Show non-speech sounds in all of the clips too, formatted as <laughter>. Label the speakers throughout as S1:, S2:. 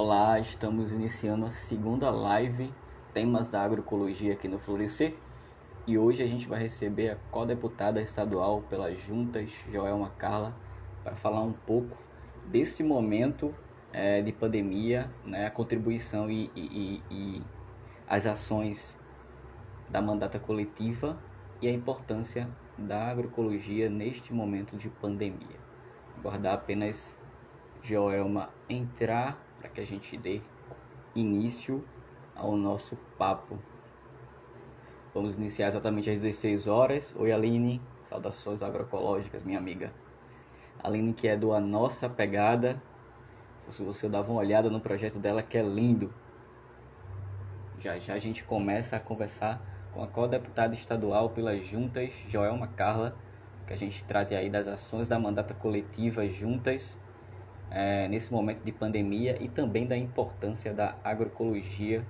S1: Olá, estamos iniciando a segunda live Temas da Agroecologia aqui no Florescer e hoje a gente vai receber a co-deputada estadual pelas juntas, Joelma Carla, para falar um pouco desse momento é, de pandemia, né, a contribuição e, e, e as ações da mandata coletiva e a importância da agroecologia neste momento de pandemia. Aguardar apenas Joelma entrar para que a gente dê início ao nosso papo. Vamos iniciar exatamente às 16 horas. Oi, Aline. Saudações agroecológicas, minha amiga. Aline, que é do A Nossa Pegada. Se você dava uma olhada no projeto dela, que é lindo. Já já a gente começa a conversar com a co-deputada estadual pelas juntas, Joelma Carla, que a gente trate aí das ações da mandata coletiva juntas é, nesse momento de pandemia e também da importância da agroecologia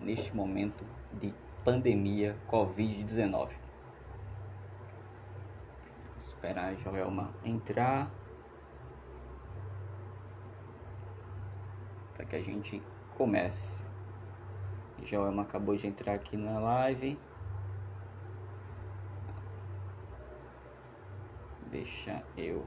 S1: neste momento de pandemia Covid-19. Esperar a Joelma entrar para que a gente comece. Joelma acabou de entrar aqui na live. Deixa eu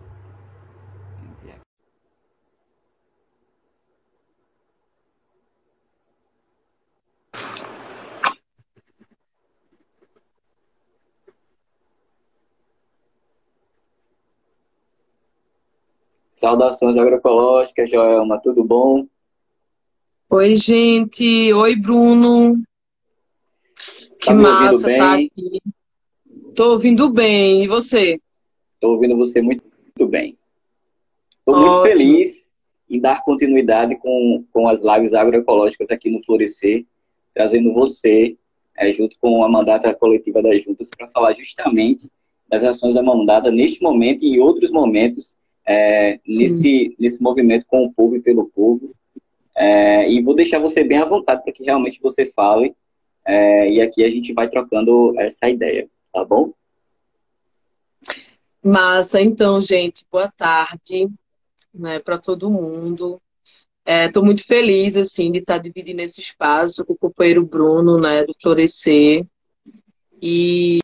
S1: Saudações agroecológicas, Joelma, tudo bom?
S2: Oi, gente. Oi, Bruno.
S1: Está
S2: que massa tá
S1: bem?
S2: aqui. Tô ouvindo bem. E você?
S1: Estou ouvindo você muito, muito bem. Estou muito feliz em dar continuidade com, com as lives agroecológicas aqui no Florescer, trazendo você, eh, junto com a mandata coletiva das juntas, para falar justamente das ações da mandata neste momento e em outros momentos, eh, nesse, nesse movimento com o povo e pelo povo. Eh, e vou deixar você bem à vontade para que realmente você fale, eh, e aqui a gente vai trocando essa ideia, tá bom?
S2: Massa. Então, gente, boa tarde, né, para todo mundo. Estou muito feliz, assim, de estar dividindo esse espaço com o companheiro Bruno, né, do Florescer. E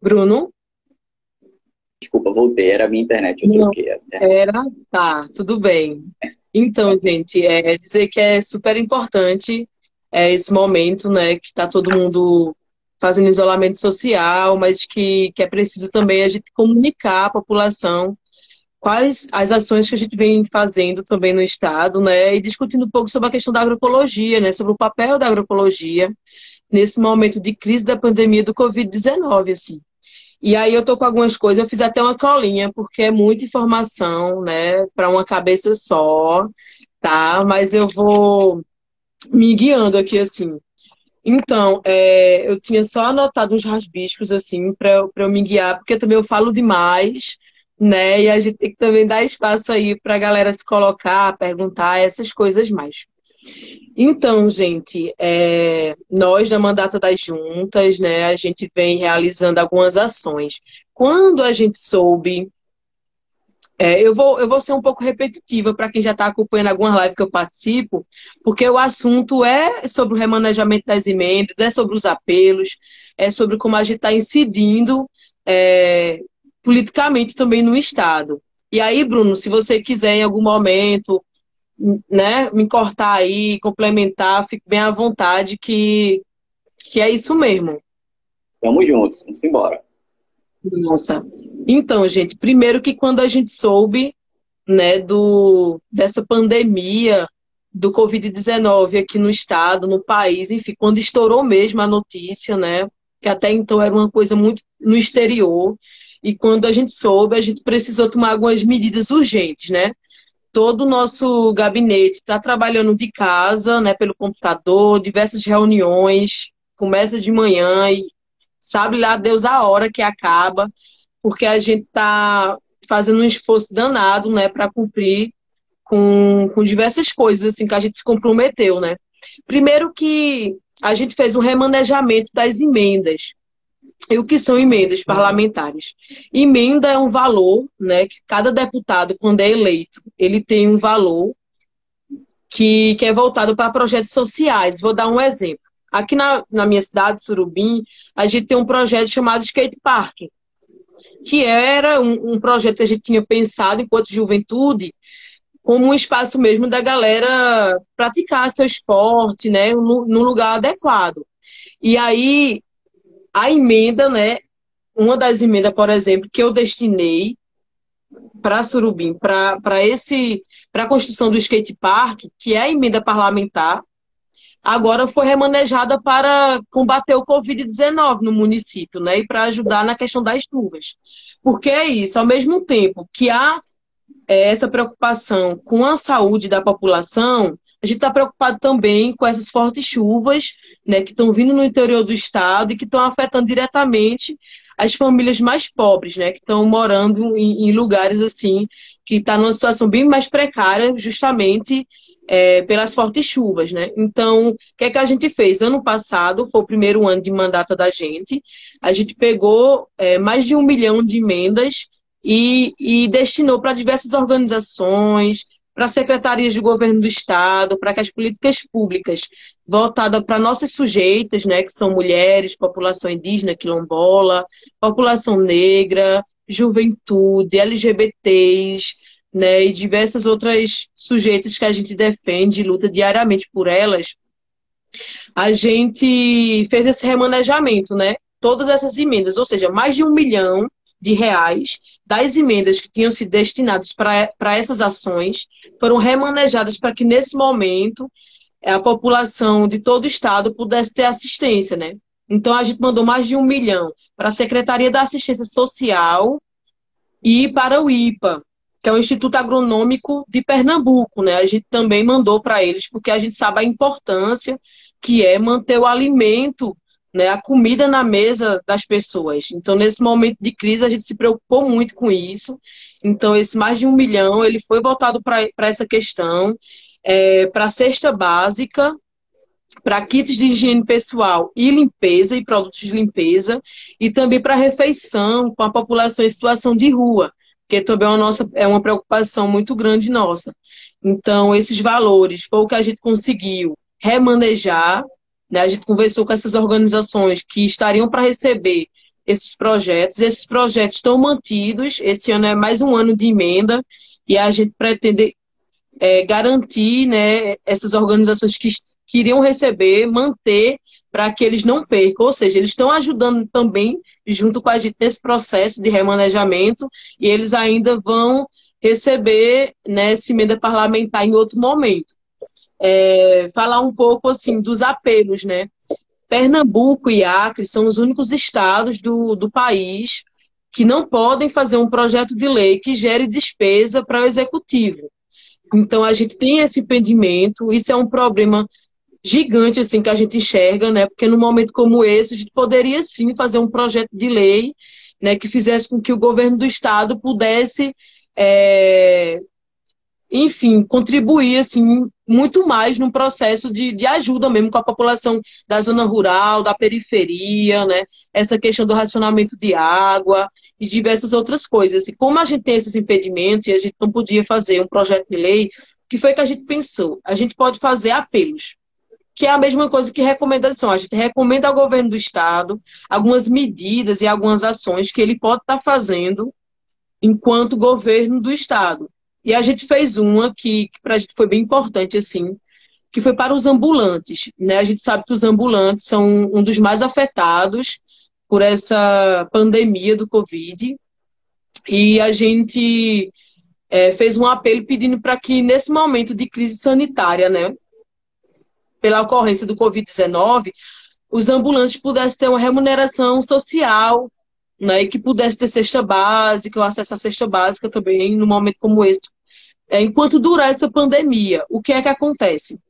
S2: Bruno?
S1: Desculpa, voltei, era a minha internet, eu
S2: Não.
S1: troquei.
S2: Era? Tá, tudo bem. Então, gente, é dizer que é super importante é, esse momento, né, que está todo mundo fazendo isolamento social, mas que, que é preciso também a gente comunicar à população quais as ações que a gente vem fazendo também no Estado, né, e discutindo um pouco sobre a questão da agroecologia, né, sobre o papel da agroecologia nesse momento de crise da pandemia do Covid-19, assim. E aí eu tô com algumas coisas, eu fiz até uma colinha, porque é muita informação, né, para uma cabeça só, tá? Mas eu vou me guiando aqui, assim. Então, é, eu tinha só anotado uns rasbiscos, assim, para eu, me guiar, porque também eu falo demais, né? E a gente tem que também dar espaço aí para a galera se colocar, perguntar, essas coisas mais. Então, gente, é, nós da Mandata das Juntas, né, a gente vem realizando algumas ações. Quando a gente soube, é, eu vou, eu vou ser um pouco repetitiva para quem já está acompanhando algumas lives que eu participo, porque o assunto é sobre o remanejamento das emendas, é sobre os apelos, é sobre como a gente está incidindo é, politicamente também no Estado. E aí, Bruno, se você quiser em algum momento né, me cortar aí, complementar, fique bem à vontade, que, que é isso mesmo.
S1: Tamo juntos, vamos embora.
S2: Nossa. Então, gente, primeiro que quando a gente soube, né, do, dessa pandemia do Covid-19 aqui no estado, no país, enfim, quando estourou mesmo a notícia, né, que até então era uma coisa muito no exterior, e quando a gente soube, a gente precisou tomar algumas medidas urgentes, né? Todo o nosso gabinete está trabalhando de casa, né, pelo computador, diversas reuniões, começa de manhã e sabe lá Deus a hora que acaba, porque a gente está fazendo um esforço danado, né, para cumprir com, com diversas coisas assim que a gente se comprometeu, né? Primeiro que a gente fez um remanejamento das emendas. E o que são emendas parlamentares? Emenda é um valor, né, que cada deputado, quando é eleito, ele tem um valor que, que é voltado para projetos sociais. Vou dar um exemplo. Aqui na, na minha cidade, Surubim, a gente tem um projeto chamado Skate Park, que era um, um projeto que a gente tinha pensado enquanto juventude como um espaço mesmo da galera praticar seu esporte, né, no lugar adequado. E aí a emenda, né, uma das emendas, por exemplo, que eu destinei para Surubim, para esse para a construção do skate park, que é a emenda parlamentar, agora foi remanejada para combater o Covid-19 no município, né? E para ajudar na questão das chuvas. Porque é isso, ao mesmo tempo que há é, essa preocupação com a saúde da população, a gente está preocupado também com essas fortes chuvas né, que estão vindo no interior do estado e que estão afetando diretamente as famílias mais pobres, né, que estão morando em, em lugares assim que está numa situação bem mais precária, justamente é, pelas fortes chuvas, né? Então, o que é que a gente fez? Ano passado, foi o primeiro ano de mandato da gente, a gente pegou é, mais de um milhão de emendas e, e destinou para diversas organizações, para secretarias de governo do Estado, para que as políticas públicas voltadas para nossas sujeitas, né, que são mulheres, população indígena, quilombola, população negra, juventude, LGBTs, né, e diversas outras sujeitas que a gente defende e luta diariamente por elas, a gente fez esse remanejamento, né? Todas essas emendas, ou seja, mais de um milhão de reais das emendas que tinham sido destinadas para essas ações foram remanejadas para que, nesse momento, a população de todo o estado pudesse ter assistência, né? Então, a gente mandou mais de um milhão para a Secretaria da Assistência Social e para o IPA, que é o Instituto Agronômico de Pernambuco, né? A gente também mandou para eles, porque a gente sabe a importância que é manter o alimento, né, a comida na mesa das pessoas. Então, nesse momento de crise, a gente se preocupou muito com isso. Então, esse mais de um milhão, ele foi voltado para essa questão, é, para cesta básica, para kits de higiene pessoal e limpeza e produtos de limpeza, e também para refeição com a população em situação de rua porque também é uma, nossa, é uma preocupação muito grande nossa. Então, esses valores foi o que a gente conseguiu remanejar. Né? A gente conversou com essas organizações que estariam para receber esses projetos. Esses projetos estão mantidos. Esse ano é mais um ano de emenda e a gente pretende é, garantir né, essas organizações que queriam receber, manter para que eles não percam. Ou seja, eles estão ajudando também, junto com a gente, nesse processo de remanejamento, e eles ainda vão receber né, essa emenda parlamentar em outro momento. É, falar um pouco assim dos apelos, né? Pernambuco e Acre são os únicos estados do, do país que não podem fazer um projeto de lei que gere despesa para o executivo. Então, a gente tem esse impedimento, isso é um problema gigante assim que a gente enxerga, né? Porque num momento como esse a gente poderia sim fazer um projeto de lei, né, que fizesse com que o governo do estado pudesse, é, enfim, contribuir assim muito mais no processo de, de ajuda mesmo com a população da zona rural, da periferia, né? Essa questão do racionamento de água e diversas outras coisas. E como a gente tem esses impedimentos e a gente não podia fazer um projeto de lei, o que foi que a gente pensou? A gente pode fazer apelos que é a mesma coisa que recomendação. A gente recomenda ao governo do estado algumas medidas e algumas ações que ele pode estar fazendo enquanto governo do estado. E a gente fez uma que, que para a gente foi bem importante, assim, que foi para os ambulantes. Né? A gente sabe que os ambulantes são um dos mais afetados por essa pandemia do Covid. E a gente é, fez um apelo pedindo para que, nesse momento de crise sanitária, né, pela ocorrência do Covid-19, os ambulantes pudessem ter uma remuneração social, né, e que pudesse ter cesta básica, o acesso à cesta básica também, num momento como esse, é, enquanto durar essa pandemia. O que é que acontece?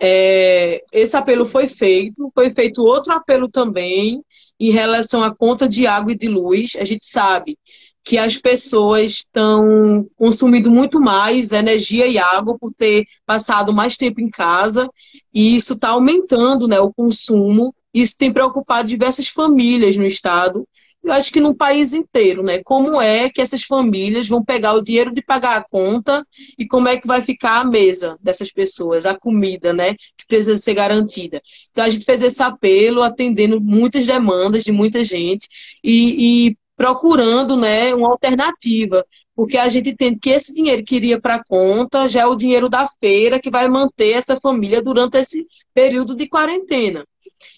S2: É, esse apelo foi feito, foi feito outro apelo também em relação à conta de água e de luz. A gente sabe que as pessoas estão consumindo muito mais energia e água por ter passado mais tempo em casa, e isso está aumentando né, o consumo. Isso tem preocupado diversas famílias no estado, eu acho que no país inteiro, né? Como é que essas famílias vão pegar o dinheiro de pagar a conta e como é que vai ficar a mesa dessas pessoas, a comida, né? Que precisa ser garantida. Então a gente fez esse apelo, atendendo muitas demandas de muita gente e, e procurando, né, uma alternativa, porque a gente entende que esse dinheiro que iria para a conta já é o dinheiro da feira que vai manter essa família durante esse período de quarentena.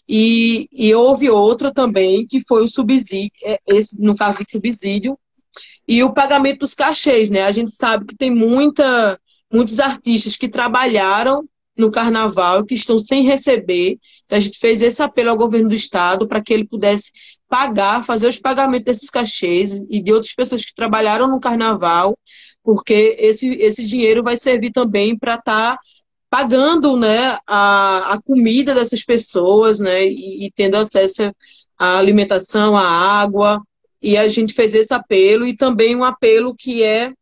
S2: E, e houve outra também, que foi o subsídio, é, esse, no caso do subsídio, e o pagamento dos cachês, né? A gente sabe que tem muita, muitos artistas que trabalharam no carnaval que estão sem receber. Então a gente fez esse apelo ao governo do estado para que ele pudesse pagar, fazer os pagamentos desses cachês e de outras pessoas que trabalharam no carnaval, porque esse, esse dinheiro vai servir também para estar tá pagando né, a, a comida dessas pessoas, né, e, e tendo acesso à alimentação, à água. E a gente fez esse apelo e também um apelo que é,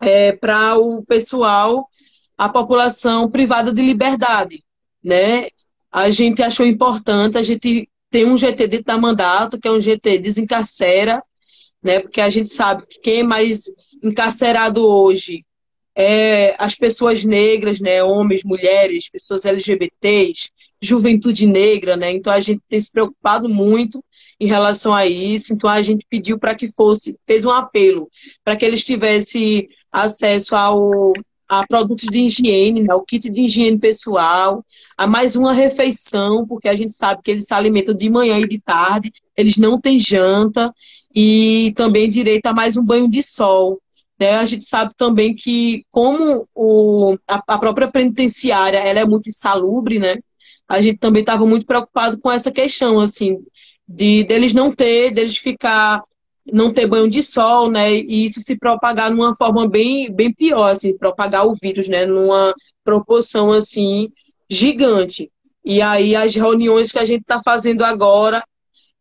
S2: é para o pessoal, a população privada de liberdade, né? A gente achou importante, a gente tem um GT da mandato, que é um GT desencarcera, né? Porque a gente sabe que quem é mais encarcerado hoje é, as pessoas negras, né, homens, mulheres, pessoas LGBTs, juventude negra, né? Então a gente tem se preocupado muito em relação a isso. Então a gente pediu para que fosse, fez um apelo para que eles tivessem acesso ao a produtos de higiene, né, o kit de higiene pessoal, a mais uma refeição, porque a gente sabe que eles se alimentam de manhã e de tarde, eles não têm janta, e também direito a mais um banho de sol. Né? A gente sabe também que, como o, a, a própria penitenciária ela é muito insalubre, né? a gente também estava muito preocupado com essa questão, assim, de deles não ter, deles ficar, não ter banho de sol, né? E isso se propagar numa forma bem, bem pior, assim, propagar o vírus, né? Numa proporção, assim, gigante. E aí as reuniões que a gente está fazendo agora,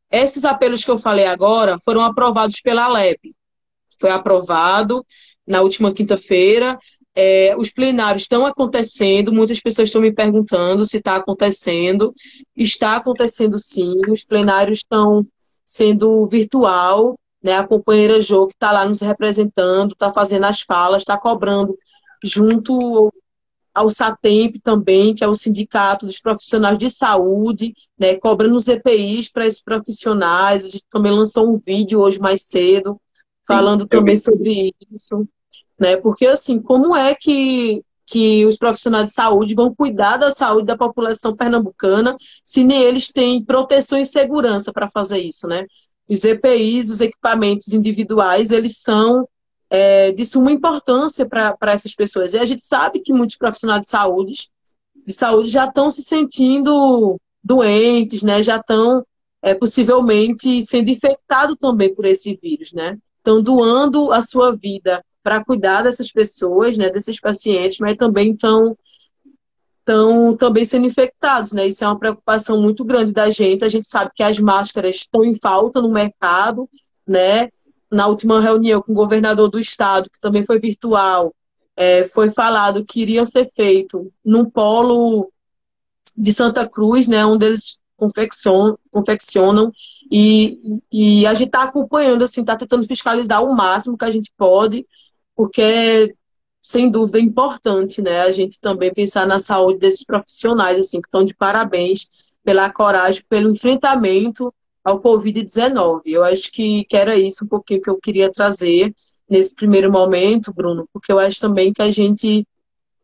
S2: esses apelos que eu falei agora foram aprovados pela Alep foi aprovado na última quinta-feira. É, os plenários estão acontecendo, muitas pessoas estão me perguntando se está acontecendo. Está acontecendo sim, os plenários estão sendo virtual, né? A companheira Jo, que está lá nos representando, está fazendo as falas, está cobrando junto ao SATEMP também, que é o Sindicato dos Profissionais de Saúde, né, cobrando os EPIs para esses profissionais. A gente também lançou um vídeo hoje mais cedo, falando Sim, também sobre isso, né? Porque assim, como é que que os profissionais de saúde vão cuidar da saúde da população pernambucana se nem eles têm proteção e segurança para fazer isso, né? Os EPIs, os equipamentos individuais, eles são é, de suma importância para essas pessoas. E a gente sabe que muitos profissionais de saúde, de saúde já estão se sentindo doentes, né? Já estão é, possivelmente sendo infectados também por esse vírus, né? Estão doando a sua vida para cuidar dessas pessoas, né, desses pacientes, mas também estão estão também sendo infectados, né? Isso é uma preocupação muito grande da gente. A gente sabe que as máscaras estão em falta no mercado, né? Na última reunião com o governador do estado, que também foi virtual, é, foi falado que iriam ser feito num polo de Santa Cruz, né? Onde eles confeccionam, confeccionam e, e a gente está acompanhando, assim, está tentando fiscalizar o máximo que a gente pode, porque é, sem dúvida, é importante, né? A gente também pensar na saúde desses profissionais, assim, que estão de parabéns pela coragem, pelo enfrentamento ao Covid-19. Eu acho que, que era isso um pouquinho que eu queria trazer nesse primeiro momento, Bruno, porque eu acho também que a gente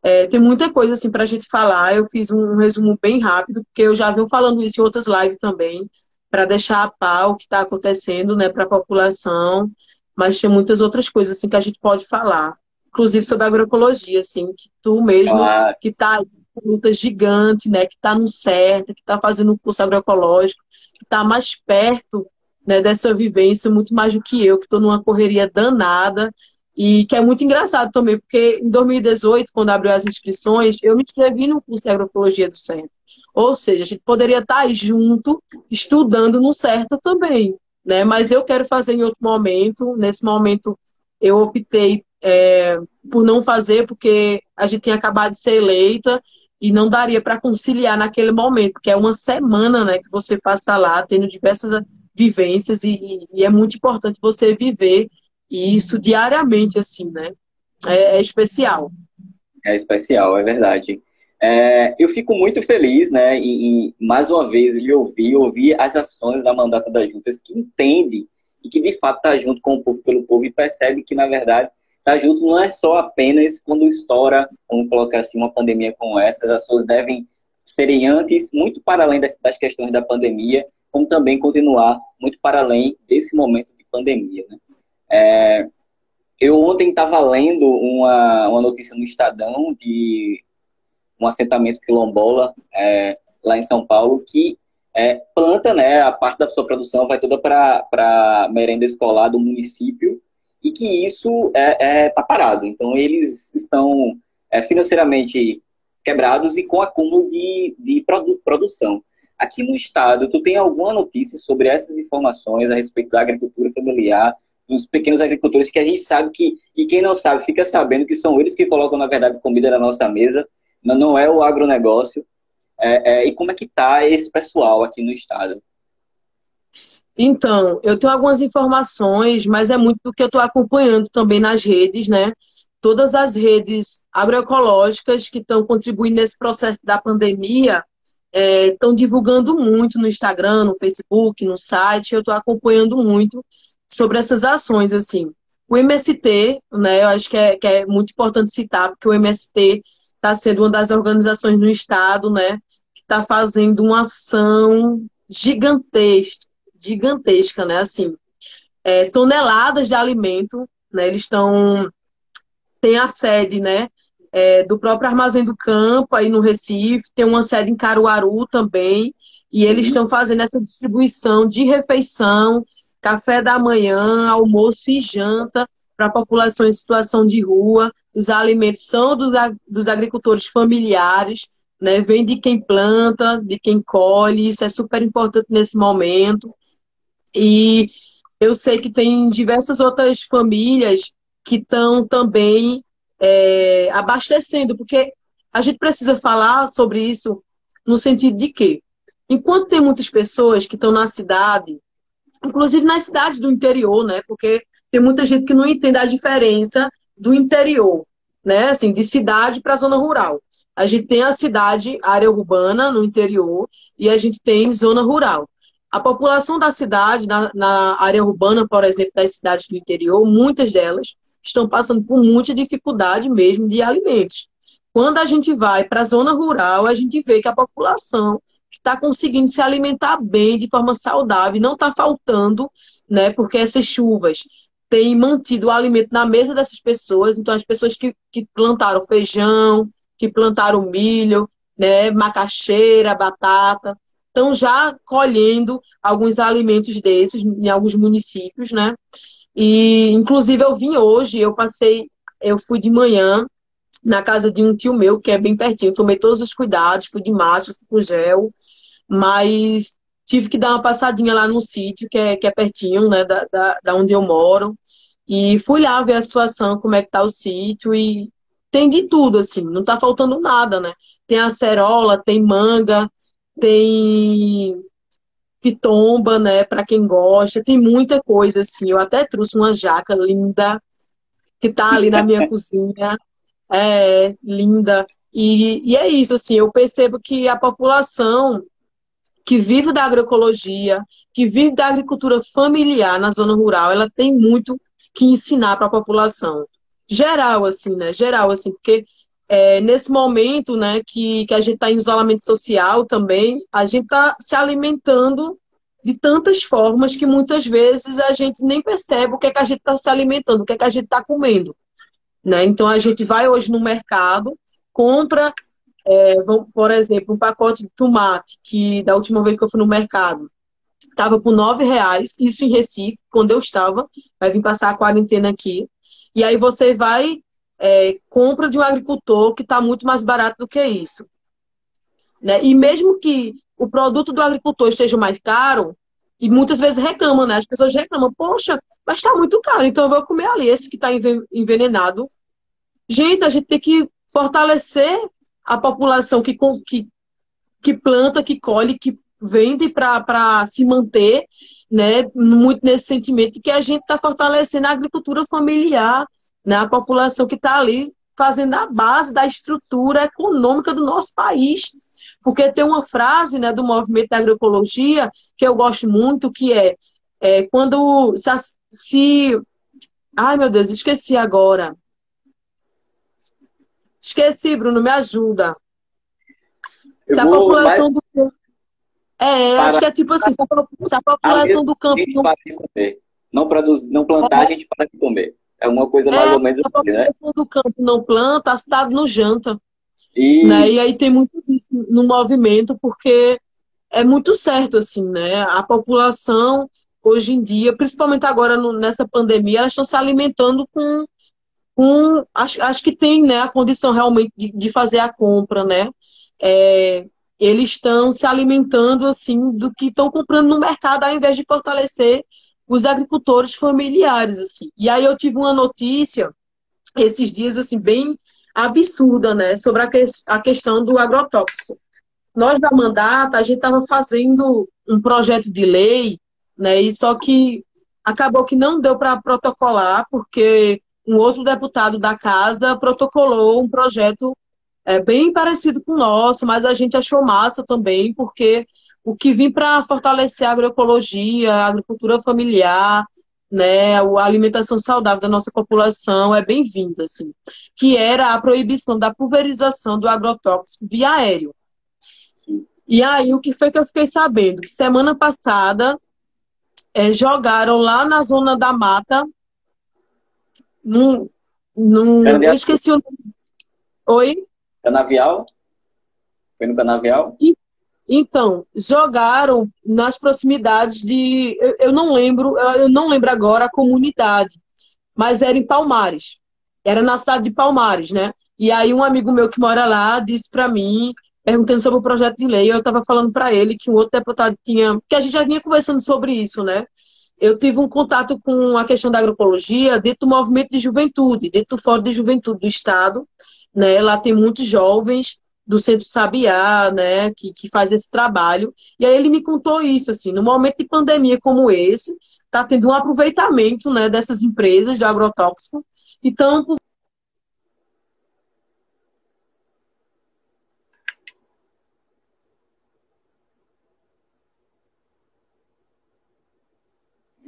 S2: é, tem muita coisa assim para a gente falar. Eu fiz um resumo bem rápido, porque eu já venho falando isso em outras lives também, para deixar a par o que está acontecendo né, para a população. Mas tem muitas outras coisas assim que a gente pode falar, inclusive sobre agroecologia, assim, que tu mesmo claro. que está com luta gigante, né, que está no certo, que está fazendo um curso agroecológico, que está mais perto né, dessa vivência, muito mais do que eu, que estou numa correria danada e que é muito engraçado também, porque em 2018, quando abriu as inscrições, eu me inscrevi no curso de agroecologia do centro. Ou seja, a gente poderia estar aí junto, estudando no certo também. né? Mas eu quero fazer em outro momento. Nesse momento, eu optei é, por não fazer, porque a gente tinha acabado de ser eleita e não daria para conciliar naquele momento, porque é uma semana né, que você passa lá, tendo diversas vivências, e, e é muito importante você viver isso diariamente, assim, né? É, é especial.
S1: É especial, é verdade. É, eu fico muito feliz, né, em, mais uma vez lhe ouvir, ouvir as ações da mandata das juntas que entende e que de fato está junto com o povo pelo povo e percebe que, na verdade, está junto não é só apenas quando estoura, vamos colocar assim, uma pandemia como essa, as ações devem serem antes, muito para além das, das questões da pandemia, como também continuar muito para além desse momento de pandemia. Né? É, eu ontem estava lendo uma, uma notícia no Estadão de um assentamento quilombola é, lá em São Paulo que é, planta, né, a parte da sua produção vai toda para merenda escolar do município e que isso está é, é, tá parado. Então, eles estão é, financeiramente quebrados e com acúmulo de, de produ produção. Aqui no estado, tu tem alguma notícia sobre essas informações a respeito da agricultura familiar, dos pequenos agricultores que a gente sabe que, e quem não sabe, fica sabendo que são eles que colocam, na verdade, comida na nossa mesa, não é o agronegócio. É, é, e como é que está esse pessoal aqui no estado?
S2: Então, eu tenho algumas informações, mas é muito do que eu estou acompanhando também nas redes, né? Todas as redes agroecológicas que estão contribuindo nesse processo da pandemia estão é, divulgando muito no Instagram, no Facebook, no site. Eu estou acompanhando muito sobre essas ações, assim. O MST, né? Eu acho que é, que é muito importante citar, porque o MST está sendo uma das organizações no estado, né? Que está fazendo uma ação gigantesca, gigantesca, né? Assim, é, toneladas de alimento, né? Eles estão tem a sede, né? É, do próprio Armazém do Campo aí no Recife, tem uma sede em Caruaru também, e eles estão fazendo essa distribuição de refeição, café da manhã, almoço e janta para a população em situação de rua. Os alimentos são dos, dos agricultores familiares, né? Vem de quem planta, de quem colhe, isso é super importante nesse momento. E eu sei que tem diversas outras famílias que estão também é, abastecendo, porque a gente precisa falar sobre isso no sentido de que, enquanto tem muitas pessoas que estão na cidade, inclusive nas cidades do interior, né? Porque tem muita gente que não entende a diferença do interior, né? Assim, de cidade para zona rural. A gente tem a cidade, área urbana, no interior, e a gente tem zona rural. A população da cidade, na, na, área urbana, por exemplo, das cidades do interior, muitas delas estão passando por muita dificuldade mesmo de alimentos. Quando a gente vai para a zona rural, a gente vê que a população está conseguindo se alimentar bem, de forma saudável, não está faltando, né? Porque essas chuvas têm mantido o alimento na mesa dessas pessoas. Então, as pessoas que, que plantaram feijão, que plantaram milho, né? Macaxeira, batata, estão já colhendo alguns alimentos desses em alguns municípios, né? E inclusive eu vim hoje, eu passei, eu fui de manhã na casa de um tio meu que é bem pertinho, tomei todos os cuidados, fui de máscara, fui com gel, mas tive que dar uma passadinha lá no sítio que é, que é pertinho, né, da, da, da onde eu moro. E fui lá ver a situação, como é que tá o sítio e tem de tudo, assim, não tá faltando nada, né? Tem acerola, tem manga, tem pitomba, né, para quem gosta, tem muita coisa assim. Eu até trouxe uma jaca linda que tá ali na minha <laughs> cozinha. É, linda. E, e é isso, assim, eu percebo que a população que vive da agroecologia, que vive da agricultura familiar na zona rural, ela tem muito que ensinar para a população. Geral, assim, né? Geral, assim, porque é, nesse momento, né, que, que a gente está em isolamento social também, a gente está se alimentando de tantas formas que muitas vezes a gente nem percebe o que é que a gente está se alimentando, o que é que a gente está comendo. Né? Então a gente vai hoje no mercado, compra, é, por exemplo, um pacote de tomate, que da última vez que eu fui no mercado, estava por nove reais, isso em Recife, quando eu estava, vai vir passar a quarentena aqui. E aí você vai é, compra de um agricultor que está muito mais barato do que isso. Né? E mesmo que o produto do agricultor esteja mais caro, E muitas vezes reclamam, né? As pessoas reclamam, poxa, mas está muito caro, então eu vou comer ali esse que está envenenado. Gente, a gente tem que fortalecer a população que, que, que planta, que colhe, que vende para se manter, né? Muito nesse sentimento que a gente está fortalecendo a agricultura familiar, né? A população que está ali fazendo a base da estrutura econômica do nosso país. Porque tem uma frase né, do movimento da agroecologia que eu gosto muito, que é, é quando se, se. Ai, meu Deus, esqueci agora. Esqueci, Bruno, me ajuda. Eu se a população do. É, para... acho que é tipo assim, se a população do campo.
S1: Não... Não, produz, não plantar, é. a gente para de comer. É uma coisa mais é, ou menos assim, né?
S2: A do campo não planta, a cidade não janta. Né? E aí tem muito isso no movimento, porque é muito certo, assim, né? A população, hoje em dia, principalmente agora no, nessa pandemia, elas estão se alimentando com. com acho, acho que tem né, a condição realmente de, de fazer a compra, né? É, eles estão se alimentando assim do que estão comprando no mercado ao invés de fortalecer os agricultores familiares, assim. E aí eu tive uma notícia esses dias, assim, bem absurda, né, sobre a, que, a questão do agrotóxico. Nós da Mandata, a gente estava fazendo um projeto de lei, né, e só que acabou que não deu para protocolar, porque um outro deputado da casa protocolou um projeto é, bem parecido com o nosso, mas a gente achou massa também, porque o que vem para fortalecer a agroecologia, a agricultura familiar, né, a alimentação saudável da nossa população é bem-vindo, assim, que era a proibição da pulverização do agrotóxico via aéreo. E aí, o que foi que eu fiquei sabendo? Que semana passada é, jogaram lá na zona da mata, num, num eu esqueci o nome. Oi?
S1: Canavial? Foi no Canavial?
S2: E, então, jogaram nas proximidades de. Eu, eu, não lembro, eu não lembro agora a comunidade, mas era em Palmares. Era na cidade de Palmares, né? E aí um amigo meu que mora lá disse para mim, perguntando sobre o projeto de lei, eu estava falando para ele que um outro deputado tinha. que a gente já vinha conversando sobre isso, né? Eu tive um contato com a questão da agroecologia dentro do movimento de juventude, dentro do Fórum de Juventude do Estado. Né? Lá tem muitos jovens do Centro Sabiá, né, que, que faz esse trabalho. E aí ele me contou isso, assim, no momento de pandemia como esse, está tendo um aproveitamento, né, dessas empresas de agrotóxico, então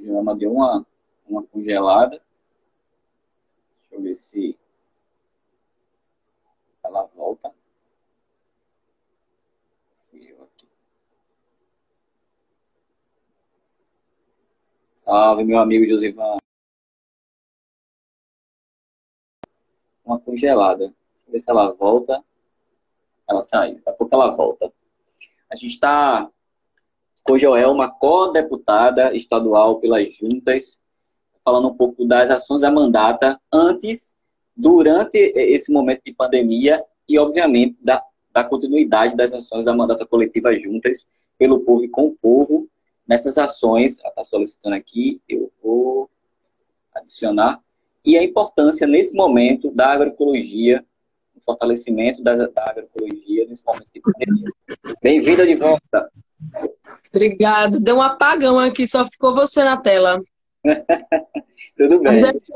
S1: Já deu uma, uma congelada. Deixa eu ver se ela volta. Salve, meu amigo Josivan. Uma congelada. Deixa eu ver se ela volta. Ela saiu. Daqui a pouco ela volta. A gente está com Joelma, co-deputada estadual pelas juntas, falando um pouco das ações da mandata antes, durante esse momento de pandemia e, obviamente, da, da continuidade das ações da mandata coletiva juntas pelo povo e com o povo nessas ações, ela está solicitando aqui, eu vou adicionar, e a importância nesse momento da agroecologia, o fortalecimento da, da agroecologia nesse momento de pandemia. Bem-vinda de volta.
S2: Obrigada. Deu um apagão aqui, só ficou você na tela. <laughs>
S1: Tudo bem.
S2: Deve ser,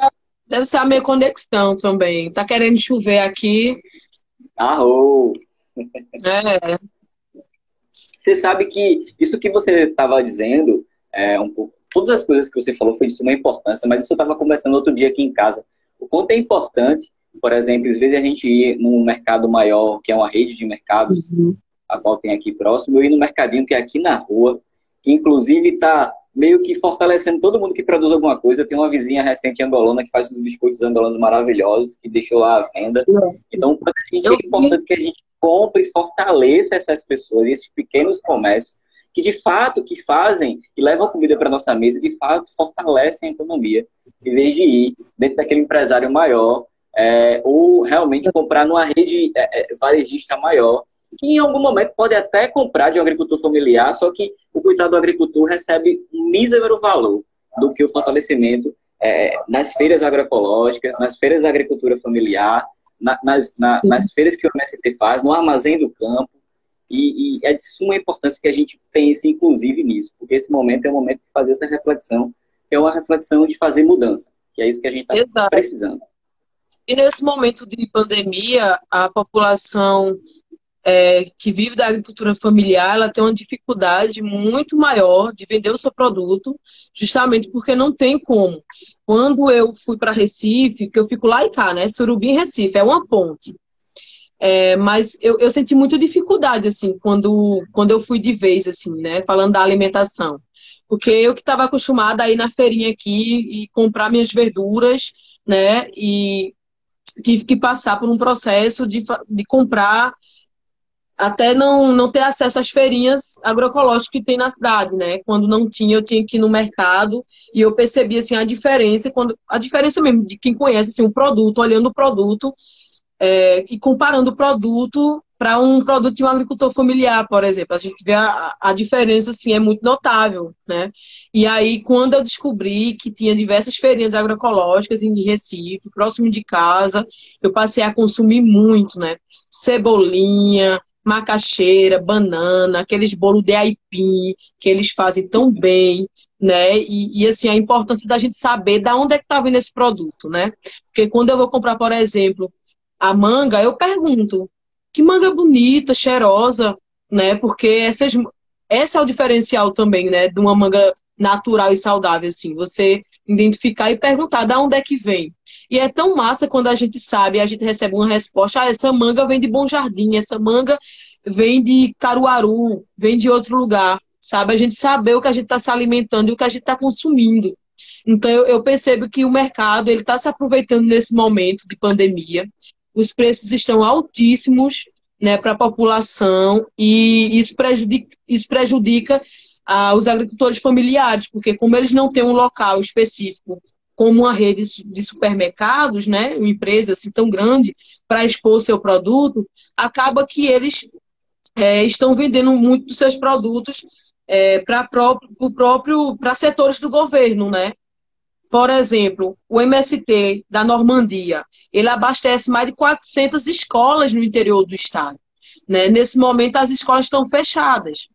S2: deve ser, a minha conexão também. Tá querendo chover aqui.
S1: Arrou! É. Você sabe que isso que você estava dizendo, é um pouco, todas as coisas que você falou foi de suma importância, mas isso eu estava conversando outro dia aqui em casa. O quanto é importante, por exemplo, às vezes a gente ir num mercado maior, que é uma rede de mercados, uhum. a qual tem aqui próximo, eu ir no mercadinho que é aqui na rua, que inclusive está meio que fortalecendo todo mundo que produz alguma coisa. Tem uma vizinha recente angolana que faz uns biscoitos angolanos maravilhosos, que deixou lá à venda. Então, a é importante que a gente compre e fortaleça essas pessoas, esses pequenos comércios, que de fato que fazem e levam comida para nossa mesa, de fato fortalecem a economia, em vez de ir dentro daquele empresário maior, é, ou realmente comprar numa rede é, é varejista maior, que em algum momento pode até comprar de um agricultor familiar, só que o cuidado do agricultor recebe um mísero valor do que o fortalecimento é, nas feiras agroecológicas, nas feiras da agricultura familiar, na, nas, na, nas feiras que o MST faz, no armazém do campo. E, e, é de suma importância que a gente pense, inclusive, nisso, porque esse momento é o momento de fazer essa reflexão, que é uma reflexão de fazer mudança, que é isso que a gente está precisando.
S2: E nesse momento de pandemia, a população é, que vive da agricultura familiar, ela tem uma dificuldade muito maior de vender o seu produto, justamente porque não tem como. Quando eu fui para Recife, que eu fico lá e cá, né? Surubim Recife, é uma ponte. É, mas eu, eu, senti muita dificuldade, assim, quando, quando eu fui de vez, assim, né? Falando da alimentação. Porque eu que estava acostumada a ir na feirinha aqui e comprar minhas verduras, né? E tive que passar por um processo de, de comprar até não, não ter acesso às feirinhas agroecológicas que tem na cidade, né? Quando não tinha, eu tinha que ir no mercado e eu percebi assim a diferença, quando a diferença mesmo de quem conhece assim, o produto, olhando o produto é, e comparando o produto para um produto de um agricultor familiar, por exemplo. A gente vê a, a diferença assim é muito notável, né? E aí quando eu descobri que tinha diversas feirinhas agroecológicas em Recife, próximo de casa, eu passei a consumir muito, né? Cebolinha, macaxeira, banana, aqueles bolos de aipim que eles fazem tão bem, né? E, e, assim, a importância da gente saber da onde é que tá vindo esse produto, né? Porque quando eu vou comprar, por exemplo, a manga, eu pergunto, que manga bonita, cheirosa, né? Porque essas, esse é o diferencial também, né? De uma manga natural e saudável, assim. Você identificar e perguntar de onde é que vem. E é tão massa quando a gente sabe, a gente recebe uma resposta, ah, essa manga vem de Bom Jardim, essa manga vem de Caruaru, vem de outro lugar, sabe? A gente saber o que a gente está se alimentando e o que a gente está consumindo. Então eu, percebo que o mercado ele está se aproveitando nesse momento de pandemia. Os preços estão altíssimos né, para a população e isso prejudica, isso prejudica ah, os agricultores familiares, porque como eles não têm um local específico como uma rede de supermercados, né, uma empresa assim tão grande para expor seu produto, acaba que eles é, estão vendendo muito dos seus produtos é, para próprio, próprio para setores do governo, né? Por exemplo, o MST da Normandia, ele abastece mais de 400 escolas no interior do estado. Né? Nesse momento, as escolas estão fechadas.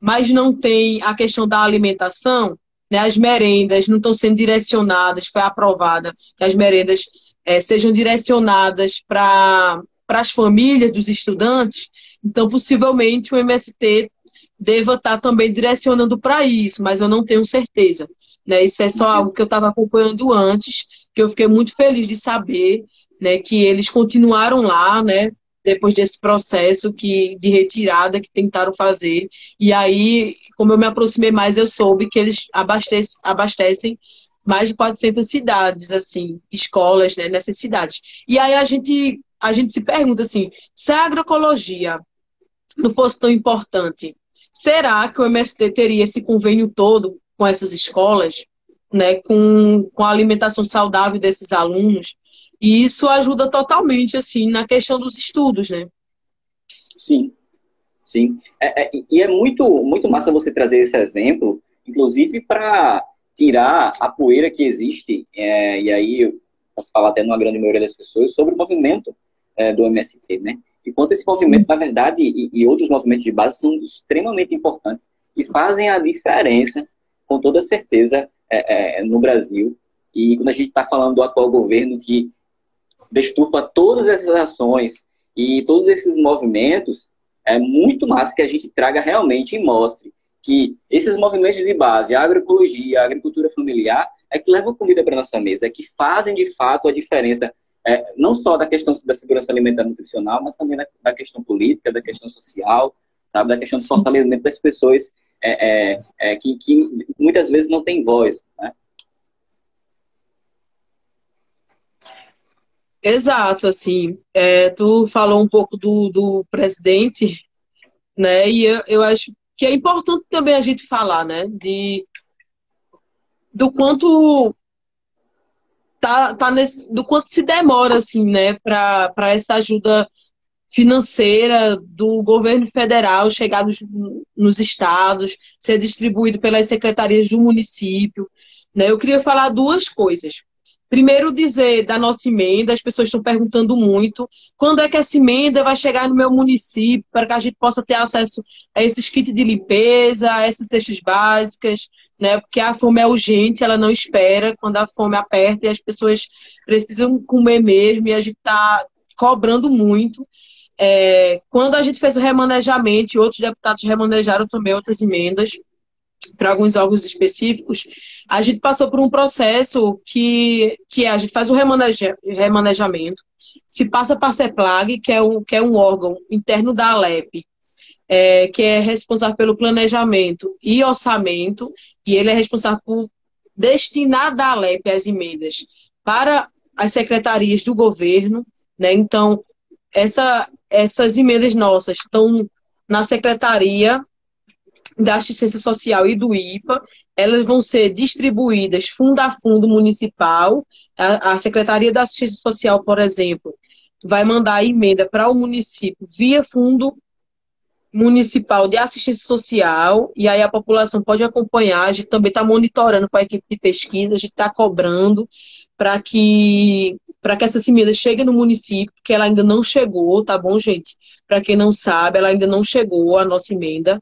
S2: Mas não tem a questão da alimentação, né, as merendas não estão sendo direcionadas, foi aprovada que as merendas é, sejam direcionadas para as famílias dos estudantes, então possivelmente o MST deva estar tá também direcionando para isso, mas eu não tenho certeza. Né? Isso é só uhum. algo que eu estava acompanhando antes, que eu fiquei muito feliz de saber né, que eles continuaram lá, né, depois desse processo que, de retirada que tentaram fazer. E aí, como eu me aproximei mais, eu soube que eles abastecem, abastecem mais de 400 cidades, assim, escolas, né, nessas cidades. E aí a gente, a gente se pergunta assim, se a agroecologia não fosse tão importante, será que o MST teria esse convênio todo com essas escolas, né, com, com a alimentação saudável desses alunos? E isso ajuda totalmente, assim, na questão dos estudos, né?
S1: Sim, sim. É, é, e é muito, muito massa você trazer esse exemplo, inclusive para tirar a poeira que existe, é, e aí posso falar até numa grande maioria das pessoas, sobre o movimento é, do MST, né? E quanto esse movimento, na verdade, e, e outros movimentos de base são extremamente importantes e fazem a diferença, com toda certeza, é, é, no Brasil. E quando a gente está falando do atual governo que desturpa todas essas ações e todos esses movimentos, é muito massa que a gente traga realmente e mostre que esses movimentos de base, a agroecologia, a agricultura familiar, é que levam comida para nossa mesa, é que fazem de fato a diferença, é, não só da questão da segurança alimentar e nutricional, mas também da, da, questão política, da questão social, sabe, da questão do fortalecimento das pessoas é, é, é, que, que, muitas vezes não têm voz. Né?
S2: Exato, assim, é, tu falou um pouco do, do presidente, <laughs> né, e eu, eu acho que é importante também a gente falar, né, de do quanto tá, tá nesse, do quanto se demora, assim, né, para essa ajuda financeira do governo federal chegar nos, nos estados, ser distribuído pelas secretarias do município. Né? Eu queria falar duas coisas. Primeiro, dizer da nossa emenda, as pessoas estão perguntando muito, quando é que essa emenda vai chegar no meu município, para que a gente possa ter acesso a esses kits de limpeza, a essas cestas básicas, né? Porque a fome é urgente, ela não espera, quando a fome aperta e as pessoas precisam comer mesmo, e a gente está cobrando muito. É, quando a gente fez o remanejamento, outros deputados remanejaram também outras emendas, para alguns órgãos específicos, a gente passou por um processo que, que a gente faz o remaneja, remanejamento, se passa para a CEPLAG, que é, um, que é um órgão interno da Alep, é, que é responsável pelo planejamento e orçamento, e ele é responsável por destinar da Alep as emendas para as secretarias do governo, né? Então, essa, essas emendas nossas estão na secretaria da assistência social e do IPA, elas vão ser distribuídas fundo a fundo municipal. A, a Secretaria da Assistência Social, por exemplo, vai mandar a emenda para o município via fundo municipal de assistência social, e aí a população pode acompanhar, a gente também está monitorando com a equipe de pesquisa, a gente está cobrando para que para que essa emenda chegue no município, porque ela ainda não chegou, tá bom, gente? Para quem não sabe, ela ainda não chegou, a nossa emenda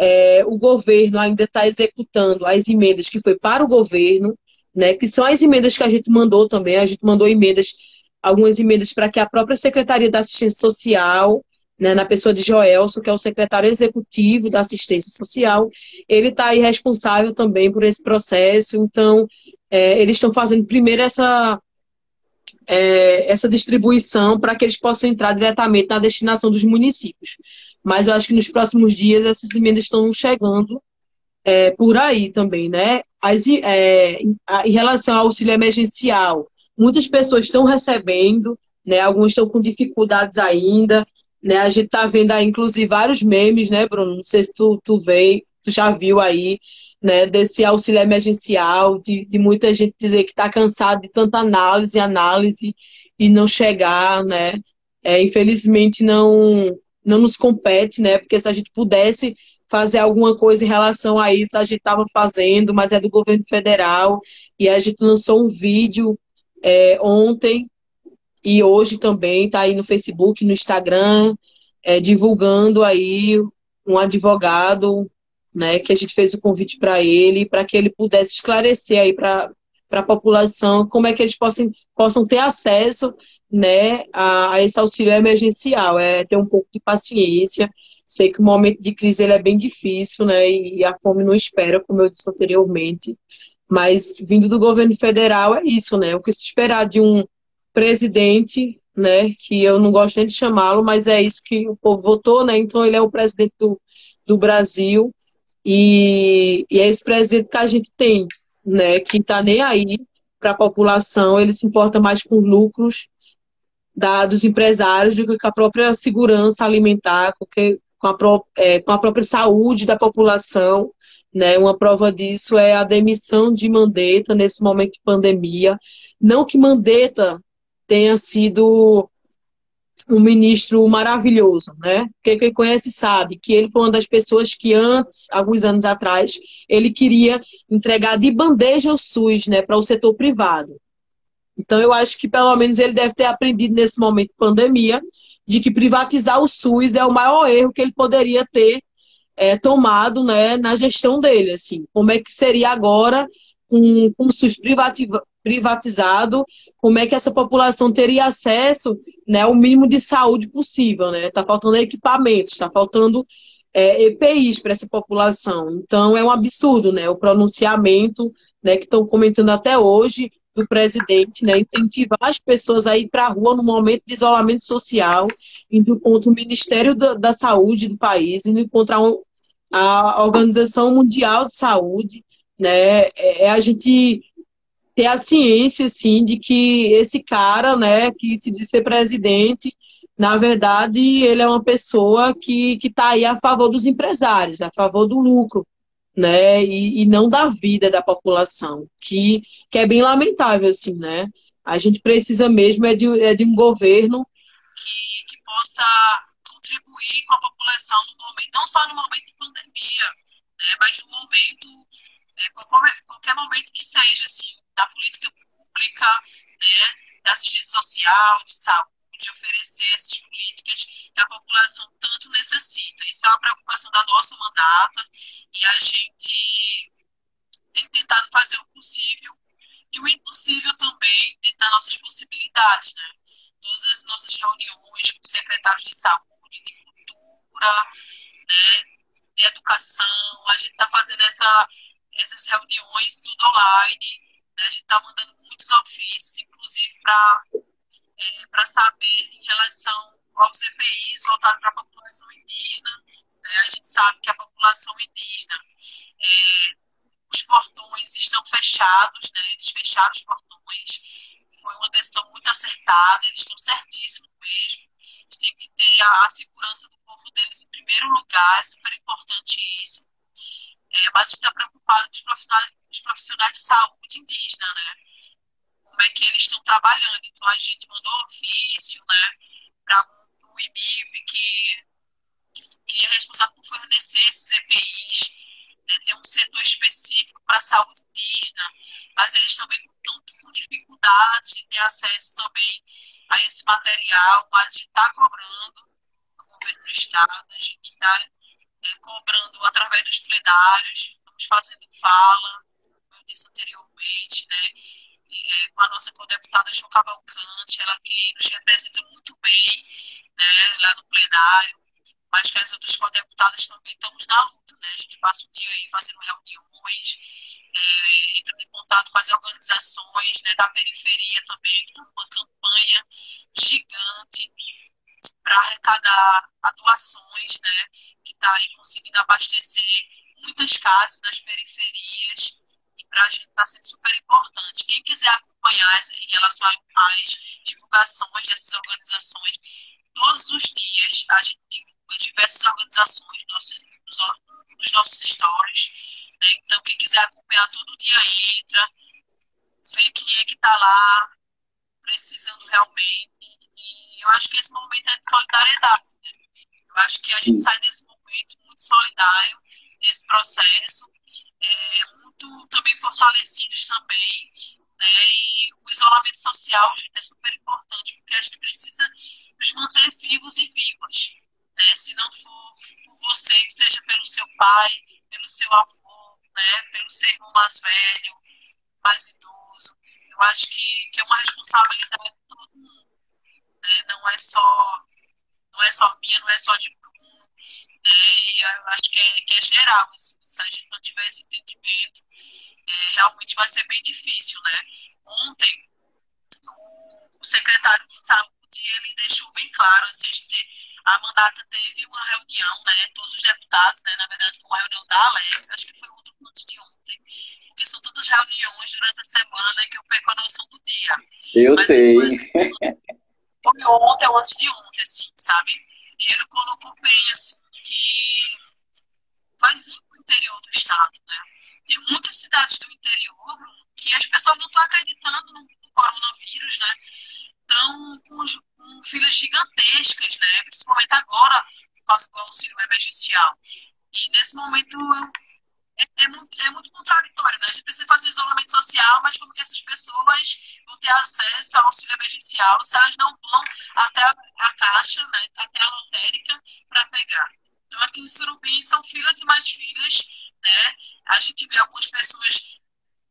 S2: é, o governo ainda está executando as emendas que foi para o governo, né, que são as emendas que a gente mandou também, a gente mandou emendas, algumas emendas para que a própria Secretaria da Assistência Social, né, na pessoa de Joelson, que é o secretário executivo da Assistência Social, ele está aí responsável também por esse processo, então é, eles estão fazendo primeiro essa, é, essa distribuição para que eles possam entrar diretamente na destinação dos municípios. Mas eu acho que nos próximos dias essas emendas estão chegando é, por aí também, né? As, é, em relação ao auxílio emergencial, muitas pessoas estão recebendo, né? Alguns estão com dificuldades ainda, né? A gente está vendo aí, inclusive, vários memes, né, Bruno? Não sei se tu, tu tu já viu aí, né? Desse auxílio emergencial, de, de muita gente dizer que está cansado de tanta análise, análise e não chegar, né? É, infelizmente não não nos compete, né? Porque se a gente pudesse fazer alguma coisa em relação a isso, a gente estava fazendo, mas é do governo federal. E a gente lançou um vídeo é, ontem e hoje também, está aí no Facebook, no Instagram, é, divulgando aí um advogado, né, que a gente fez o convite para ele, para que ele pudesse esclarecer aí para a população como é que eles possam, possam ter acesso né, a, a, esse auxílio emergencial, é ter um pouco de paciência. Sei que o momento de crise ele é bem difícil, né, e a fome não espera, como eu disse anteriormente. Mas vindo do governo federal é isso, né? O que se esperar de um presidente, né, que eu não gosto nem de chamá-lo, mas é isso que o povo votou, né? Então ele é o presidente do, do Brasil e, e é esse presidente que a gente tem, né, que está nem aí para a população, ele se importa mais com lucros da, dos empresários do que com a própria segurança alimentar, com, que, com, a, é, com a própria saúde da população. Né? Uma prova disso é a demissão de Mandetta nesse momento de pandemia. Não que Mandetta tenha sido um ministro maravilhoso, né? Porque quem conhece sabe que ele foi uma das pessoas que antes, alguns anos atrás, ele queria entregar de bandeja o SUS, né, para o setor privado. Então, eu acho que pelo menos ele deve ter aprendido nesse momento de pandemia de que privatizar o SUS é o maior erro que ele poderia ter é, tomado né, na gestão dele. Assim. Como é que seria agora com, com o SUS privatizado? Como é que essa população teria acesso né, ao mínimo de saúde possível? Está né? faltando equipamentos, está faltando é, EPIs para essa população. Então, é um absurdo né, o pronunciamento né, que estão comentando até hoje do presidente, né, incentivar as pessoas a ir para a rua no momento de isolamento social, indo contra o Ministério da, da Saúde do país, indo contra a, Organização Mundial de Saúde, né, é, é a gente ter a ciência, assim, de que esse cara, né, que se diz ser presidente, na verdade, ele é uma pessoa que está aí a favor dos empresários, a favor do lucro, né? E, e, não da vida da população, que, que é bem lamentável, assim, né? A gente precisa mesmo é de, é de um governo que, que possa contribuir com a população no momento, não só no momento de pandemia, né, mas no momento, é, qualquer, qualquer momento que seja, assim, da política pública, né, da assistência social, de saúde, de oferecer essas políticas que a população tanto necessita. Isso é uma preocupação da nossa mandata e a gente tem tentado fazer o possível e o impossível também dentro das nossas possibilidades, né? Todas as nossas reuniões com secretários de saúde, de cultura, né, de educação, a gente está fazendo essa, essas reuniões tudo online, né? a gente está mandando muitos ofícios, inclusive para é, saber em relação aos EPIs voltados para a população indígena. Né? A gente sabe que a população indígena, é, os portões estão fechados, né? eles fecharam os portões. Foi uma decisão muito acertada, eles estão certíssimos mesmo. Tem que ter a, a segurança do povo deles em primeiro lugar, é super importante isso. É, mas está preocupado com os profissionais, de saúde indígena, né? como é que eles estão trabalhando. Então a gente mandou ofício, né, para o IMIP, que, que, é responsável por fornecer esses EPIs, né, um setor específico para a saúde indígena, mas eles também estão com dificuldades de ter acesso também a esse material, mas a gente está cobrando o governo do Estado, a gente está cobrando através dos plenários, estamos fazendo fala, como eu disse anteriormente, né? é, com a nossa co-deputada Jo Cavalcante, ela que nos representa muito bem né, lá no plenário, mas que as outras co-deputadas também estamos na luta. Né? A gente passa o dia aí fazendo reuniões, é, entrando em contato com as organizações né, da periferia também, que uma campanha gigante para arrecadar doações, né, que está aí conseguindo abastecer muitas casas nas periferias para a gente está sendo super importante. Quem quiser acompanhar em relação às divulgações dessas organizações, todos os dias a gente divulga diversas organizações nossos, nos, nossos stories. Né? Então, quem quiser acompanhar todo dia entra, vê quem é que está lá precisando realmente. E eu acho que esse momento é de solidariedade. Né? Eu acho que a gente sai desse solidário nesse processo é, muito também fortalecidos também, né? E o isolamento social, gente, é super importante, porque a gente precisa nos manter vivos e vivas, né? Se não for por você, que seja pelo seu pai, pelo seu avô, né? Pelo seu irmão mais velho, mais idoso. Eu acho que, que é uma responsabilidade de todo mundo, né? Não é só não é só minha, não é só de né? E eu acho que é, que é geral, assim, se a gente não tiver esse entendimento, é, realmente vai ser bem difícil, né? Ontem, o secretário de saúde, ele deixou bem claro, assim, a, gente, a mandata teve uma reunião, né? Todos os deputados, né? Na verdade, foi uma reunião da ALEP, acho que foi outro antes de ontem, porque são todas reuniões durante a semana que eu perco a noção do dia.
S1: Eu Mas, sei.
S2: foi ontem ou antes de ontem, assim, sabe? E ele colocou bem, assim, que vai vir para o interior do estado, né? Tem muitas cidades do interior que as pessoas não estão acreditando no, coronavírus, né? Estão com, com filas gigantescas, né? Principalmente agora, por causa do auxílio emergencial. E nesse momento é, é, muito, é muito contraditório, né? A gente precisa fazer isolamento social, mas como que essas pessoas vão ter acesso ao auxílio emergencial se elas não vão até a, a caixa, né? até a lotérica para pegar? Então, aqui em Surubim são filas e mais filas, né? A gente vê algumas pessoas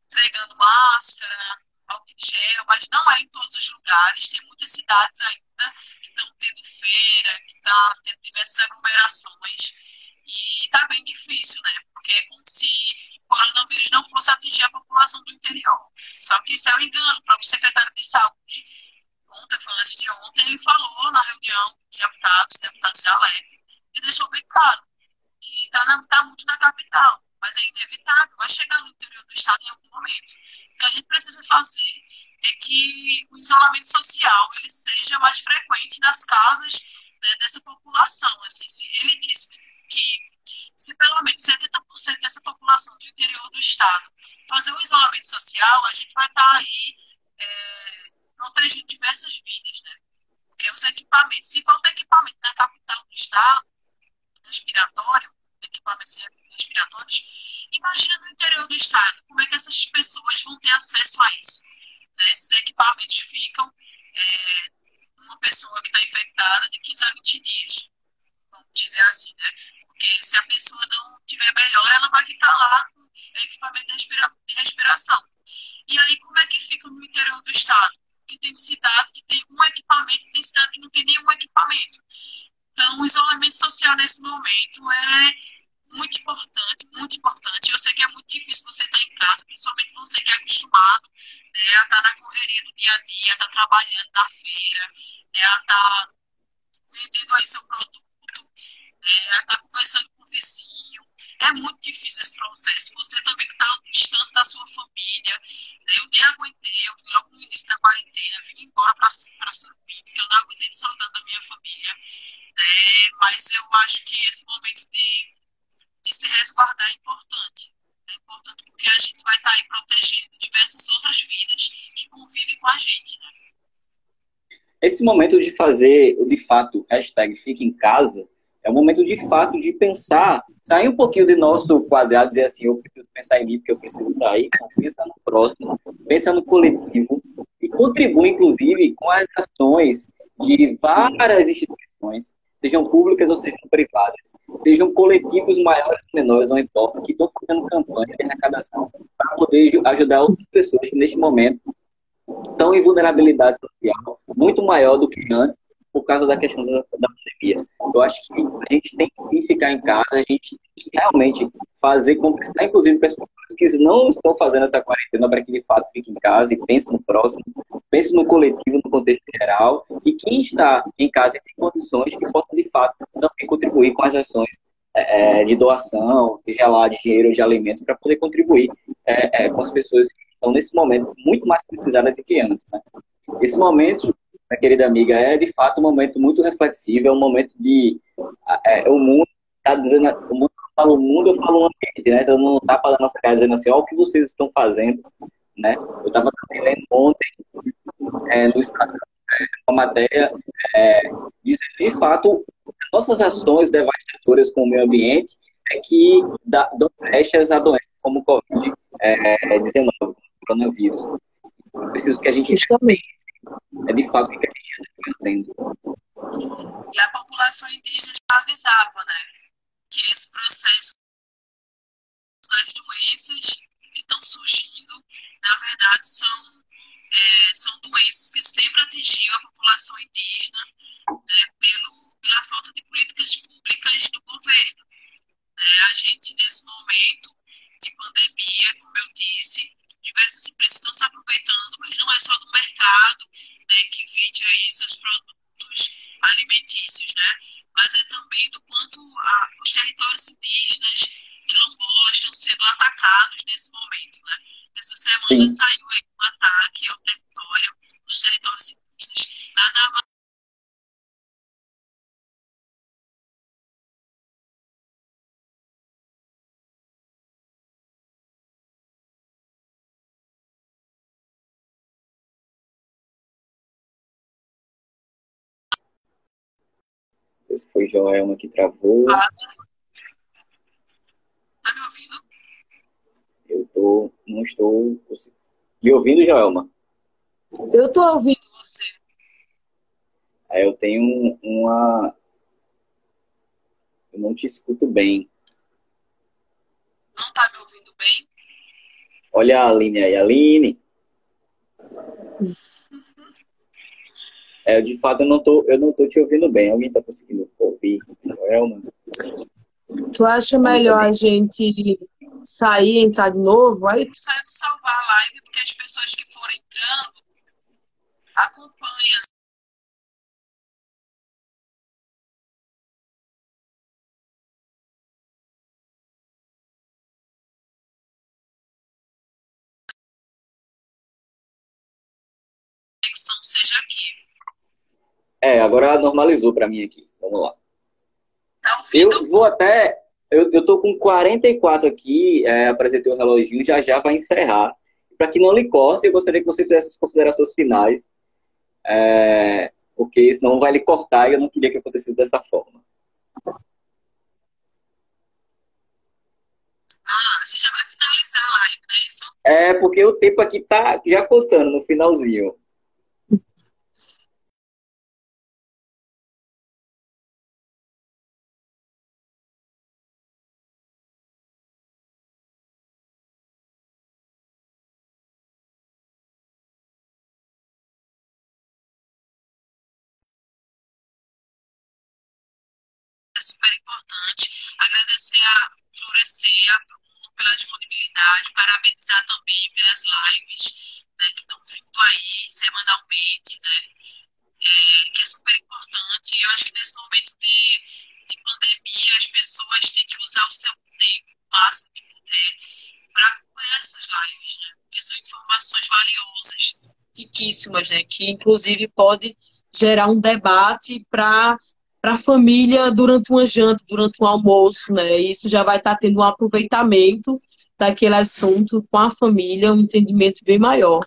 S2: entregando máscara, álcool gel, mas não é em todos os lugares. Tem muitas cidades ainda que estão tendo feira, que estão tá tendo diversas aglomerações. E está bem difícil, né? Porque é como se o coronavírus não fosse atingir a população do interior. Só que isso é um engano. O próprio secretário de saúde, ontem, foi antes de ontem, ele falou na reunião de deputados, deputados de Alep, e deixou bem claro que está tá muito na capital, mas é inevitável, vai chegar no interior do estado em algum momento. O que a gente precisa fazer é que o isolamento social ele seja mais frequente nas casas né, dessa população. Assim, ele disse que se pelo menos 70% dessa população do interior do estado fazer o isolamento social, a gente vai estar tá aí é, protegendo diversas vidas, né? Porque os equipamentos, se falta equipamento na capital do estado, respiratório, equipamentos respiratórios, imagina no interior do estado, como é que essas pessoas vão ter acesso a isso? Né? Esses equipamentos ficam é, uma pessoa que está infectada de 15 a 20 dias, vamos dizer assim, né? Porque se a pessoa não tiver melhor, ela vai ficar lá com equipamento de, respira de respiração. E aí, como é que fica no interior do estado? Que tem cidade que tem um equipamento, tem cidade que não tem nenhum equipamento. Então, o isolamento social nesse momento é muito importante, muito importante. Eu sei que é muito difícil você estar em casa, principalmente você que é acostumado né, a estar na correria do dia a dia, a estar trabalhando na feira, né, a estar vendendo aí seu produto, né, a estar conversando com o vizinho. É muito difícil esse processo. Você também está distante da sua família. Né, eu nem aguentei, eu fui logo no início da quarentena, vim embora para porque eu não aguentei de saudade da minha família. Né, mas eu acho que esse momento de de se resguardar é importante. É importante porque a gente vai estar aí protegendo diversas outras vidas que convivem com a gente, né?
S1: Esse momento de fazer, de fato, hashtag em casa, é o momento de fato de pensar, sair um pouquinho do nosso quadrado dizer assim, eu preciso pensar em mim porque eu preciso sair, então pensa no próximo, pensa no coletivo e contribui, inclusive, com as ações de várias instituições sejam públicas ou sejam privadas, sejam coletivos maiores ou menores, não importa, que estão fazendo campanha de arrecadação para poder ajudar outras pessoas que neste momento estão em vulnerabilidade social muito maior do que antes por causa da questão da, da pandemia. Eu acho que a gente tem que ficar em casa, a gente realmente fazer, completar, inclusive, pessoas que não estão fazendo essa quarentena para que de fato fiquem em casa e pensem no próximo, pensem no coletivo, no contexto geral, e quem está em casa e tem condições que possam de fato também contribuir com as ações é, de doação, seja lá de dinheiro, de alimento, para poder contribuir é, é, com as pessoas que estão nesse momento muito mais precisadas do que antes. Né? Esse momento minha querida amiga, é de fato um momento muito reflexivo, é um momento de. É, o mundo está dizendo. O mundo fala o mundo, eu falo ambiente, né? Então não está para a nossa casa dizendo assim, olha o que vocês estão fazendo, né? Eu estava lendo ontem é, no Instagram é, uma matéria é, dizendo de fato nossas ações devastadoras com o meio ambiente é que dá, dão brechas a doenças como o Covid-19, é, coronavírus. Eu preciso que a gente também é de o que a está.
S2: E a população indígena já avisava, né? Que esse processo das doenças que estão surgindo, na verdade, são, é, são doenças que sempre atingiram a população indígena né, pelo, pela falta de políticas públicas do governo. Né? A gente, nesse momento de pandemia, como eu disse, diversas empresas estão se aproveitando, mas não é só do mercado né, que vende aí seus produtos alimentícios, né? Mas é também do quanto a, os territórios indígenas, quilombolas, estão sendo atacados nesse momento, né? Essa semana Sim. saiu aí um ataque ao território, dos territórios indígenas, na
S1: sei se foi Joelma que travou.
S2: Ah, tá me ouvindo?
S1: Eu tô, não estou me ouvindo, Joelma?
S2: Eu tô ouvindo você.
S1: Aí eu tenho uma. Eu não te escuto bem.
S2: Não tá me ouvindo bem?
S1: Olha a Aline aí, Aline. <laughs> É, de fato, eu não tô, eu não tô te ouvindo bem. Alguém tá conseguindo ouvir? Elma?
S3: Tu acha melhor a gente sair e entrar de novo? Aí
S2: tu sai de salvar a live, porque as pessoas que forem entrando acompanham. seja aqui.
S1: É, agora normalizou para mim aqui. Vamos lá.
S2: Tá
S1: eu vou até. Eu, eu tô com 44 aqui, é, apresentei o reloginho, já já vai encerrar. Para que não lhe corte, eu gostaria que você fizesse as considerações finais. É, porque senão vai lhe cortar e eu não queria que acontecesse dessa forma.
S4: Ah, você já vai finalizar a live, não é isso?
S1: É, porque o tempo aqui tá já contando no finalzinho.
S4: Super importante. Agradecer a Florescer, a Bruno pela disponibilidade, parabenizar também pelas lives né, que estão vindo aí semanalmente, né? É, que é super importante. E eu acho que nesse momento de, de pandemia, as pessoas têm que usar o seu tempo o máximo que puder para acompanhar essas lives, né? Porque são informações valiosas.
S2: Riquíssimas, né? Que inclusive pode gerar um debate para para a família durante uma janta, durante um almoço, né? Isso já vai estar tá tendo um aproveitamento daquele assunto com a família, um entendimento bem maior.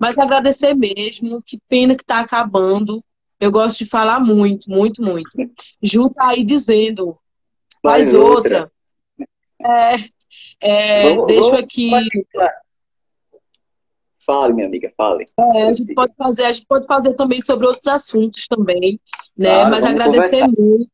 S2: Mas agradecer mesmo, que pena que está acabando. Eu gosto de falar muito, muito, muito. Ju tá aí dizendo, faz, outra. outra. É, é, vamos, vamos, aqui.
S1: Fale, minha amiga, fale.
S2: É, a gente pode fazer, a gente pode fazer também sobre outros assuntos também, né? Claro, Mas agradecer conversar. muito,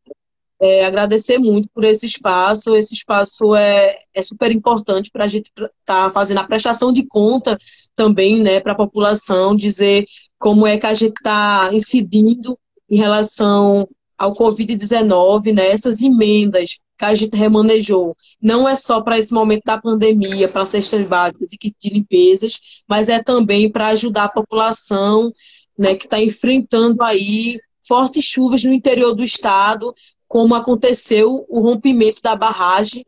S2: é, agradecer muito por esse espaço. Esse espaço é, é super importante para a gente estar tá fazendo a prestação de conta também, né, para a população, dizer como é que a gente está incidindo em relação ao Covid-19, né, essas emendas que a gente remanejou. Não é só para esse momento da pandemia, para cestas básicas e de limpezas, mas é também para ajudar a população né, que está enfrentando aí fortes chuvas no interior do estado, como aconteceu o rompimento da barragem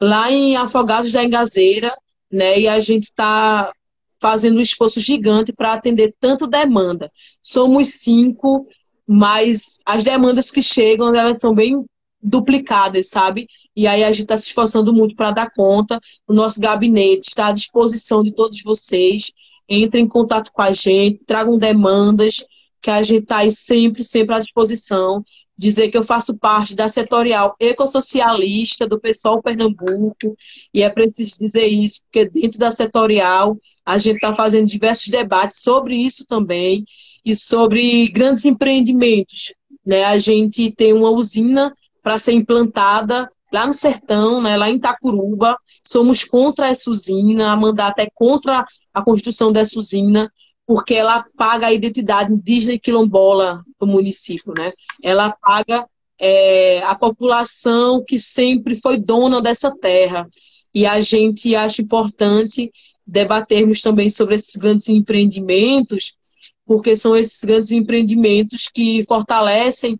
S2: lá em Afogados da Engazeira, né? E a gente está fazendo um esforço gigante para atender tanta demanda. Somos cinco, mas as demandas que chegam, elas são bem duplicadas, sabe? E aí a gente está se esforçando muito para dar conta. O nosso gabinete está à disposição de todos vocês. Entrem em contato com a gente, tragam demandas, que a gente está sempre, sempre à disposição. Dizer que eu faço parte da setorial ecossocialista do pessoal Pernambuco, e é preciso dizer isso, porque dentro da setorial a gente está fazendo diversos debates sobre isso também, e sobre grandes empreendimentos. Né? A gente tem uma usina para ser implantada lá no sertão, né, lá em Itacuruba. Somos contra essa usina, a mandata é contra a construção dessa usina, porque ela paga a identidade indígena e quilombola do município. Né? Ela paga é, a população que sempre foi dona dessa terra. E a gente acha importante debatermos também sobre esses grandes empreendimentos, porque são esses grandes empreendimentos que fortalecem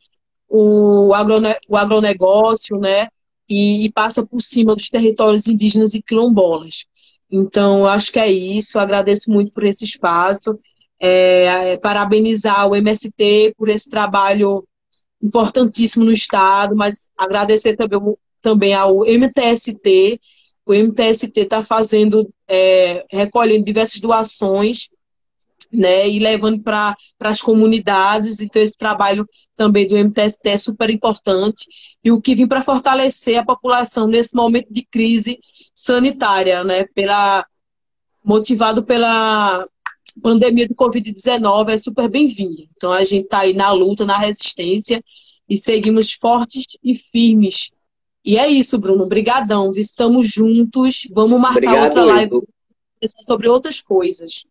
S2: o, agrone, o agronegócio, né? E, e, passa por cima dos territórios indígenas e quilombolas. Então, acho que é isso. agradeço muito por esse espaço. É, é, parabenizar o MST por esse trabalho importantíssimo no Estado, mas agradecer também, também ao MTST. O MTST está fazendo, é, recolhendo diversas doações né, e levando para as comunidades. Então, esse trabalho também do MTST é super importante. E o que vem para fortalecer a população nesse momento de crise sanitária, né, pela, motivado pela pandemia do Covid-19, é super bem-vindo. Então, a gente está aí na luta, na resistência e seguimos fortes e firmes. E é isso, Bruno. Obrigadão. Estamos juntos. Vamos marcar Obrigado, outra live sobre outras coisas.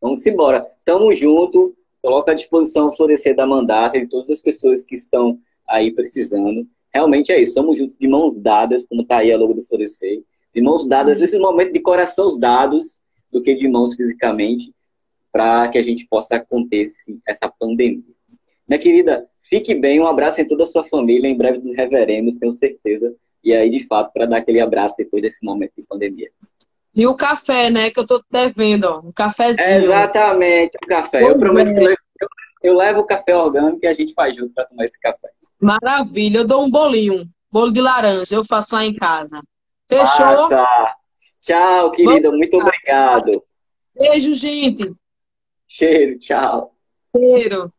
S1: Vamos embora. Tamo junto. Coloca à disposição o Florescer da Mandata e todas as pessoas que estão aí precisando. Realmente é isso. Estamos juntos de mãos dadas, como está aí a logo do Florescer. De mãos dadas, nesse momento de corações dados, do que de mãos fisicamente, para que a gente possa conter essa pandemia. Minha querida, fique bem. Um abraço em toda a sua família. Em breve nos reveremos, tenho certeza. E aí, de fato, para dar aquele abraço depois desse momento de pandemia.
S2: E o café, né? Que eu tô devendo, ó. Um cafezinho.
S1: exatamente, o café. Pois eu prometo é. que eu, eu, levo o café orgânico e a gente faz junto para tomar esse café.
S2: Maravilha. Eu dou um bolinho. Bolo de laranja. Eu faço lá em casa. Fechou?
S1: Passa. Tchau, querida. Vamos Muito obrigado.
S2: Beijo, gente.
S1: Cheiro. Tchau.
S2: Cheiro.